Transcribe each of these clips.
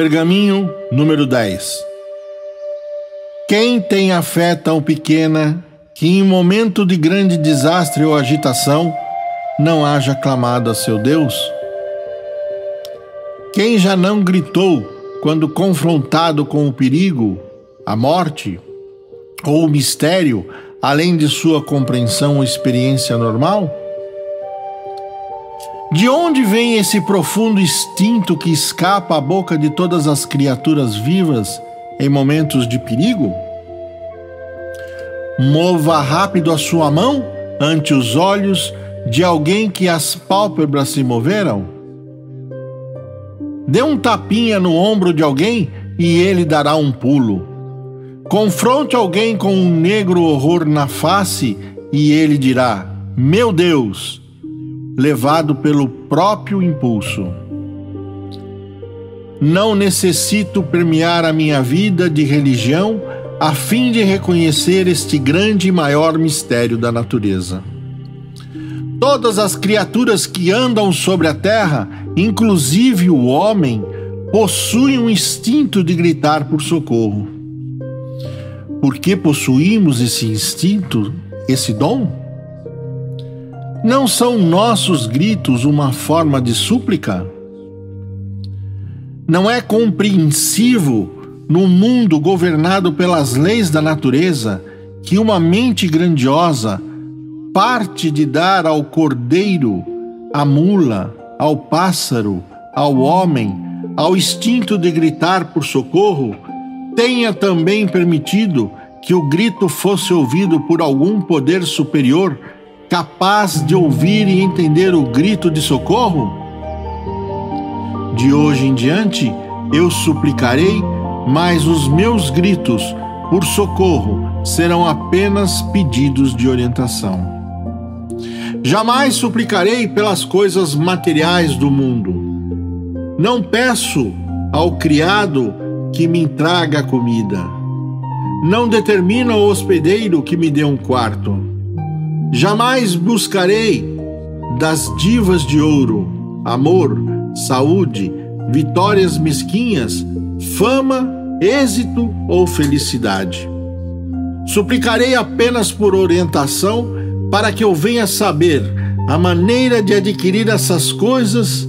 Pergaminho número 10. Quem tem a fé tão pequena que em momento de grande desastre ou agitação não haja clamado a seu Deus? Quem já não gritou quando confrontado com o perigo, a morte ou o mistério, além de sua compreensão ou experiência normal? De onde vem esse profundo instinto que escapa à boca de todas as criaturas vivas em momentos de perigo? Mova rápido a sua mão ante os olhos de alguém que as pálpebras se moveram? Dê um tapinha no ombro de alguém e ele dará um pulo. Confronte alguém com um negro horror na face e ele dirá: Meu Deus! Levado pelo próprio impulso. Não necessito permear a minha vida de religião a fim de reconhecer este grande e maior mistério da natureza. Todas as criaturas que andam sobre a terra, inclusive o homem, possuem um instinto de gritar por socorro. Por que possuímos esse instinto, esse dom? Não são nossos gritos uma forma de súplica? Não é compreensivo, num mundo governado pelas leis da natureza, que uma mente grandiosa parte de dar ao cordeiro, à mula, ao pássaro, ao homem, ao instinto de gritar por socorro, tenha também permitido que o grito fosse ouvido por algum poder superior capaz de ouvir e entender o grito de socorro? De hoje em diante eu suplicarei, mas os meus gritos por socorro serão apenas pedidos de orientação. Jamais suplicarei pelas coisas materiais do mundo. Não peço ao criado que me traga comida. Não determino ao hospedeiro que me dê um quarto Jamais buscarei das divas de ouro amor, saúde, vitórias mesquinhas, fama, êxito ou felicidade. Suplicarei apenas por orientação para que eu venha saber a maneira de adquirir essas coisas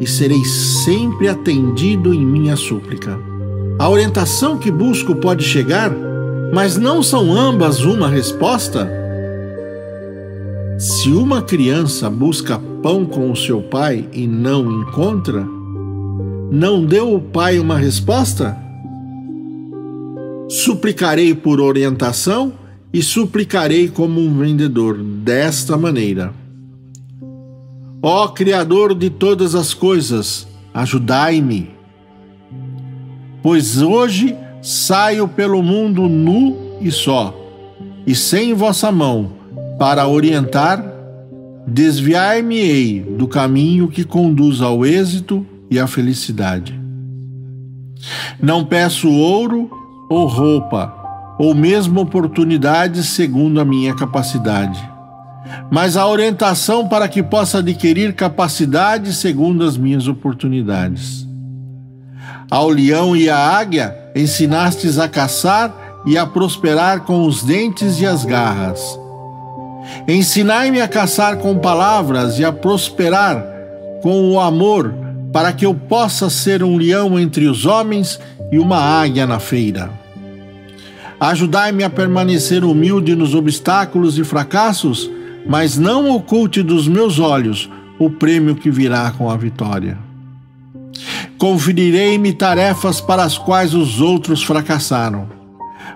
e serei sempre atendido em minha súplica. A orientação que busco pode chegar, mas não são ambas uma resposta? Se uma criança busca pão com o seu pai e não encontra, não deu o pai uma resposta? Suplicarei por orientação e suplicarei como um vendedor, desta maneira: Ó Criador de todas as coisas, ajudai-me, pois hoje saio pelo mundo nu e só, e sem vossa mão para orientar, desviar-me-ei do caminho que conduz ao êxito e à felicidade. Não peço ouro ou roupa, ou mesmo oportunidades segundo a minha capacidade, mas a orientação para que possa adquirir capacidade segundo as minhas oportunidades. Ao leão e à águia ensinastes a caçar e a prosperar com os dentes e as garras Ensinai-me a caçar com palavras e a prosperar com o amor, para que eu possa ser um leão entre os homens e uma águia na feira. Ajudai-me a permanecer humilde nos obstáculos e fracassos, mas não oculte dos meus olhos o prêmio que virá com a vitória. Conferirei-me tarefas para as quais os outros fracassaram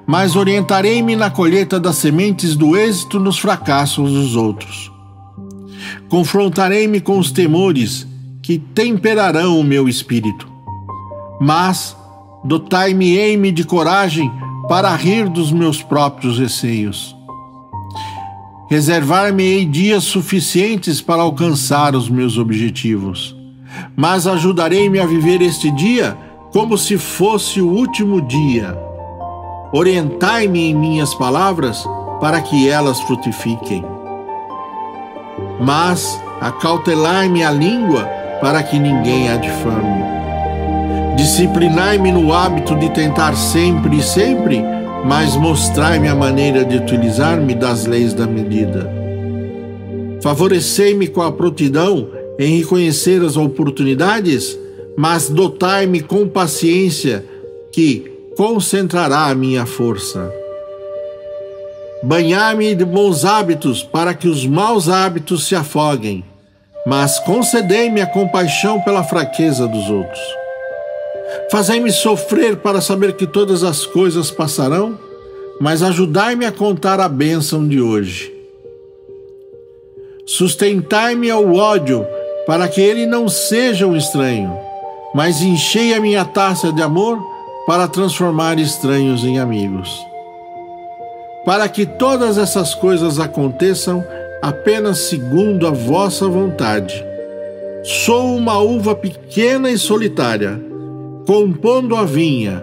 mas orientarei-me na colheita das sementes do êxito nos fracassos dos outros. Confrontarei-me com os temores que temperarão o meu espírito. Mas dotai-me-ei-me de coragem para rir dos meus próprios receios. Reservar-me-ei dias suficientes para alcançar os meus objetivos. Mas ajudarei-me a viver este dia como se fosse o último dia Orientai-me em minhas palavras para que elas frutifiquem. Mas acautelai-me a língua para que ninguém a difame. Disciplinai-me no hábito de tentar sempre e sempre, mas mostrai-me a maneira de utilizar-me das leis da medida. Favorecei-me com a prontidão em reconhecer as oportunidades, mas dotai-me com paciência que concentrará a minha força. Banhai-me de bons hábitos para que os maus hábitos se afoguem, mas concedei-me a compaixão pela fraqueza dos outros. Fazei-me sofrer para saber que todas as coisas passarão, mas ajudai-me a contar a bênção de hoje. Sustentai-me ao ódio, para que ele não seja um estranho, mas enchei a minha taça de amor para transformar estranhos em amigos. Para que todas essas coisas aconteçam apenas segundo a vossa vontade. Sou uma uva pequena e solitária compondo a vinha,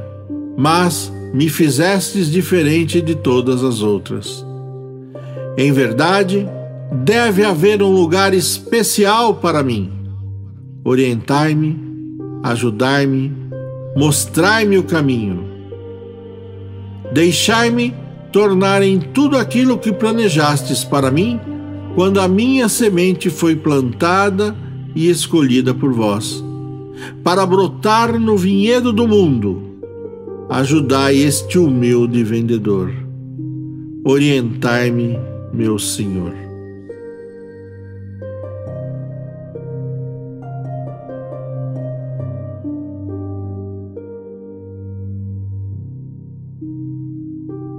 mas me fizestes diferente de todas as outras. Em verdade, deve haver um lugar especial para mim. Orientai-me, ajudai-me, mostrai-me o caminho. Deixai-me tornar em tudo aquilo que planejastes para mim quando a minha semente foi plantada e escolhida por vós para brotar no vinhedo do mundo. Ajudai este humilde vendedor. Orientai-me, meu Senhor.